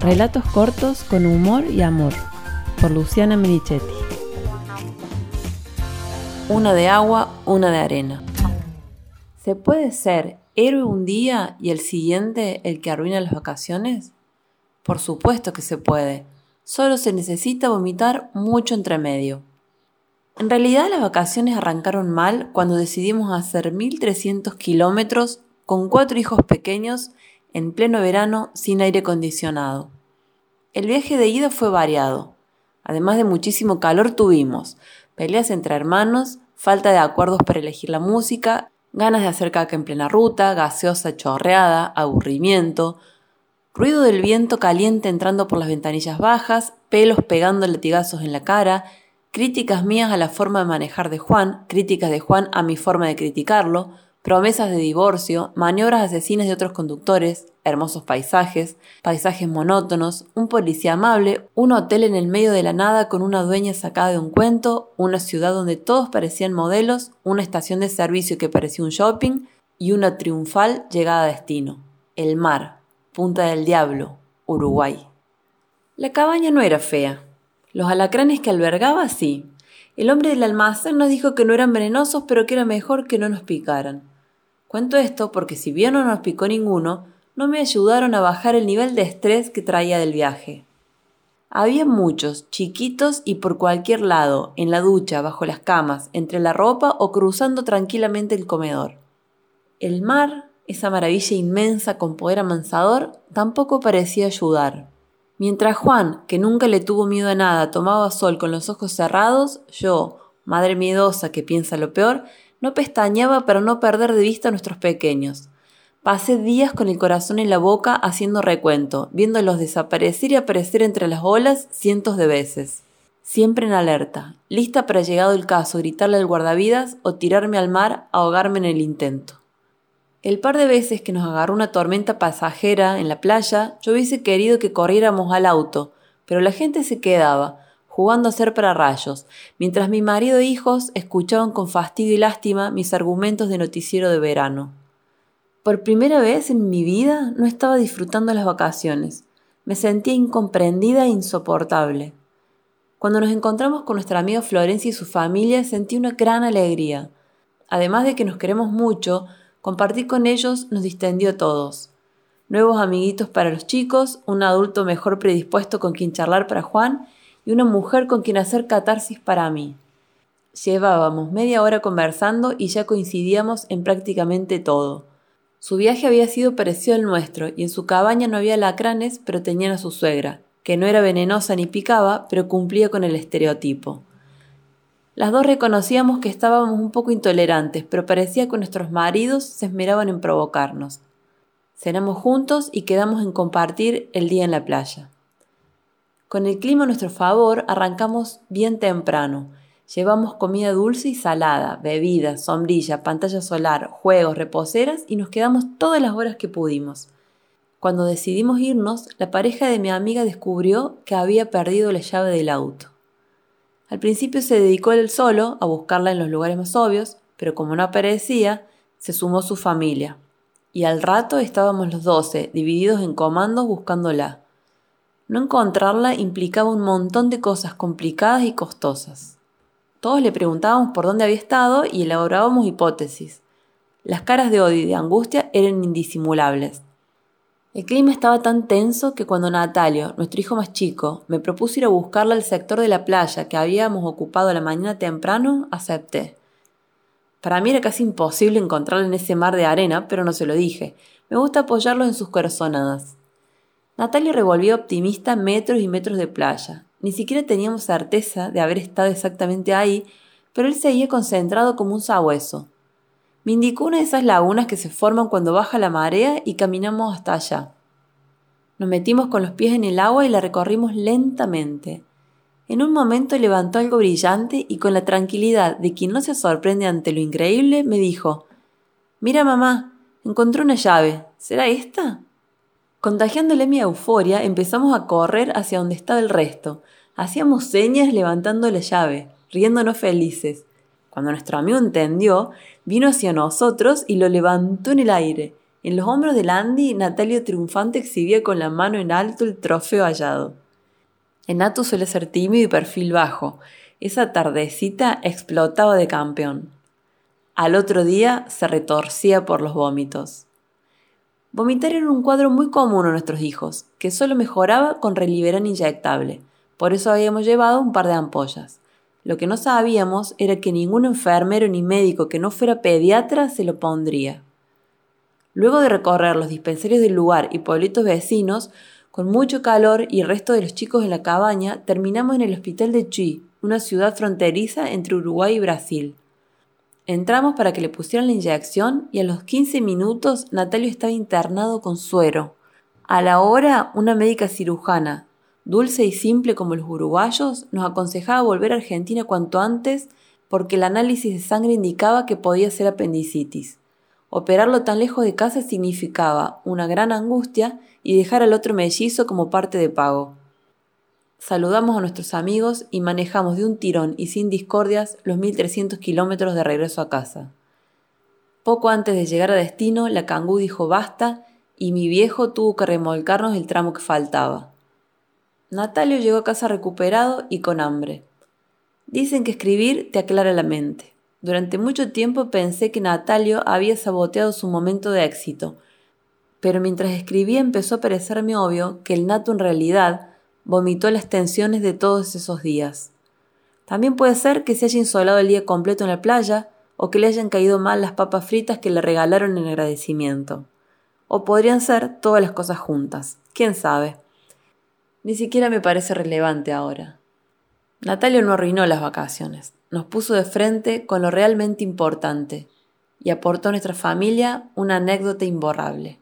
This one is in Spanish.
Relatos cortos con humor y amor, por Luciana Merichetti. Una de agua, una de arena. ¿Se puede ser héroe un día y el siguiente el que arruina las vacaciones? Por supuesto que se puede. Solo se necesita vomitar mucho entre medio. En realidad las vacaciones arrancaron mal cuando decidimos hacer 1300 kilómetros con cuatro hijos pequeños en pleno verano sin aire acondicionado. El viaje de ida fue variado. Además de muchísimo calor tuvimos peleas entre hermanos, falta de acuerdos para elegir la música, ganas de hacer caca en plena ruta, gaseosa chorreada, aburrimiento, ruido del viento caliente entrando por las ventanillas bajas, pelos pegando latigazos en la cara, críticas mías a la forma de manejar de Juan, críticas de Juan a mi forma de criticarlo, promesas de divorcio, maniobras asesinas de otros conductores, hermosos paisajes, paisajes monótonos, un policía amable, un hotel en el medio de la nada con una dueña sacada de un cuento, una ciudad donde todos parecían modelos, una estación de servicio que parecía un shopping y una triunfal llegada a destino. El mar, Punta del Diablo, Uruguay. La cabaña no era fea. Los alacranes que albergaba sí. El hombre del almacén nos dijo que no eran venenosos, pero que era mejor que no nos picaran. Cuento esto porque si bien no nos picó ninguno, no me ayudaron a bajar el nivel de estrés que traía del viaje. Había muchos, chiquitos y por cualquier lado, en la ducha, bajo las camas, entre la ropa o cruzando tranquilamente el comedor. El mar, esa maravilla inmensa con poder amansador, tampoco parecía ayudar. Mientras Juan, que nunca le tuvo miedo a nada, tomaba sol con los ojos cerrados, yo, madre miedosa que piensa lo peor, no pestañeaba para no perder de vista a nuestros pequeños. Pasé días con el corazón en la boca haciendo recuento, viéndolos desaparecer y aparecer entre las olas cientos de veces. Siempre en alerta, lista para llegado el caso gritarle al guardavidas o tirarme al mar, ahogarme en el intento. El par de veces que nos agarró una tormenta pasajera en la playa, yo hubiese querido que corriéramos al auto, pero la gente se quedaba, jugando a ser para rayos, mientras mi marido e hijos escuchaban con fastidio y lástima mis argumentos de noticiero de verano. Por primera vez en mi vida no estaba disfrutando las vacaciones. Me sentía incomprendida e insoportable. Cuando nos encontramos con nuestra amiga Florencia y su familia sentí una gran alegría. Además de que nos queremos mucho, compartir con ellos nos distendió a todos. Nuevos amiguitos para los chicos, un adulto mejor predispuesto con quien charlar para Juan una mujer con quien hacer catarsis para mí. Llevábamos media hora conversando y ya coincidíamos en prácticamente todo. Su viaje había sido parecido al nuestro y en su cabaña no había lacranes, pero tenían a su suegra, que no era venenosa ni picaba, pero cumplía con el estereotipo. Las dos reconocíamos que estábamos un poco intolerantes, pero parecía que nuestros maridos se esmeraban en provocarnos. Cenamos juntos y quedamos en compartir el día en la playa. Con el clima a nuestro favor, arrancamos bien temprano. Llevamos comida dulce y salada, bebida, sombrilla, pantalla solar, juegos, reposeras y nos quedamos todas las horas que pudimos. Cuando decidimos irnos, la pareja de mi amiga descubrió que había perdido la llave del auto. Al principio se dedicó él solo a buscarla en los lugares más obvios, pero como no aparecía, se sumó su familia. Y al rato estábamos los doce, divididos en comandos buscándola. No encontrarla implicaba un montón de cosas complicadas y costosas. Todos le preguntábamos por dónde había estado y elaborábamos hipótesis. Las caras de odio y de angustia eran indisimulables. El clima estaba tan tenso que cuando Natalio, nuestro hijo más chico, me propuso ir a buscarla al sector de la playa que habíamos ocupado la mañana temprano, acepté. Para mí era casi imposible encontrarla en ese mar de arena, pero no se lo dije. Me gusta apoyarlo en sus corazonadas. Natalia revolvió optimista metros y metros de playa. Ni siquiera teníamos certeza de haber estado exactamente ahí, pero él seguía concentrado como un sabueso. Me indicó una de esas lagunas que se forman cuando baja la marea y caminamos hasta allá. Nos metimos con los pies en el agua y la recorrimos lentamente. En un momento levantó algo brillante y con la tranquilidad de quien no se sorprende ante lo increíble, me dijo Mira mamá, encontré una llave. ¿Será esta? Contagiándole mi euforia, empezamos a correr hacia donde estaba el resto. Hacíamos señas levantando la llave, riéndonos felices. Cuando nuestro amigo entendió, vino hacia nosotros y lo levantó en el aire. En los hombros de Andy, Natalio triunfante exhibía con la mano en alto el trofeo hallado. Enato suele ser tímido y perfil bajo. Esa tardecita explotaba de campeón. Al otro día se retorcía por los vómitos. Vomitar era un cuadro muy común a nuestros hijos, que solo mejoraba con Reliberan inyectable. Por eso habíamos llevado un par de ampollas. Lo que no sabíamos era que ningún enfermero ni médico que no fuera pediatra se lo pondría. Luego de recorrer los dispensarios del lugar y pueblitos vecinos, con mucho calor y el resto de los chicos en la cabaña, terminamos en el hospital de Chuy, una ciudad fronteriza entre Uruguay y Brasil. Entramos para que le pusieran la inyección y a los 15 minutos Natalio estaba internado con suero. A la hora, una médica cirujana, dulce y simple como los uruguayos, nos aconsejaba volver a Argentina cuanto antes porque el análisis de sangre indicaba que podía ser apendicitis. Operarlo tan lejos de casa significaba una gran angustia y dejar al otro mellizo como parte de pago. Saludamos a nuestros amigos y manejamos de un tirón y sin discordias los 1300 kilómetros de regreso a casa. Poco antes de llegar a destino, la cangú dijo basta y mi viejo tuvo que remolcarnos el tramo que faltaba. Natalio llegó a casa recuperado y con hambre. Dicen que escribir te aclara la mente. Durante mucho tiempo pensé que Natalio había saboteado su momento de éxito, pero mientras escribía empezó a parecerme obvio que el nato en realidad vomitó las tensiones de todos esos días. También puede ser que se haya insolado el día completo en la playa o que le hayan caído mal las papas fritas que le regalaron en agradecimiento. O podrían ser todas las cosas juntas. ¿Quién sabe? Ni siquiera me parece relevante ahora. Natalio no arruinó las vacaciones nos puso de frente con lo realmente importante y aportó a nuestra familia una anécdota imborrable.